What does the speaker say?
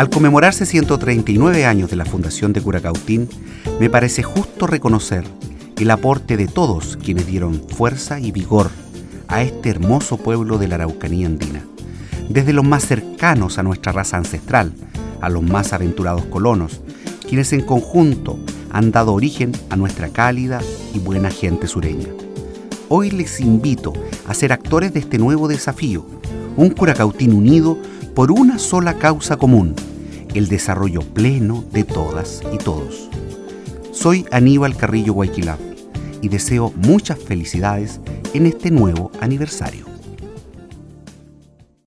Al conmemorarse 139 años de la fundación de Curacautín, me parece justo reconocer el aporte de todos quienes dieron fuerza y vigor a este hermoso pueblo de la Araucanía andina, desde los más cercanos a nuestra raza ancestral, a los más aventurados colonos, quienes en conjunto han dado origen a nuestra cálida y buena gente sureña. Hoy les invito a ser actores de este nuevo desafío, un Curacautín unido por una sola causa común, el desarrollo pleno de todas y todos. Soy Aníbal Carrillo Guayquilá y deseo muchas felicidades en este nuevo aniversario.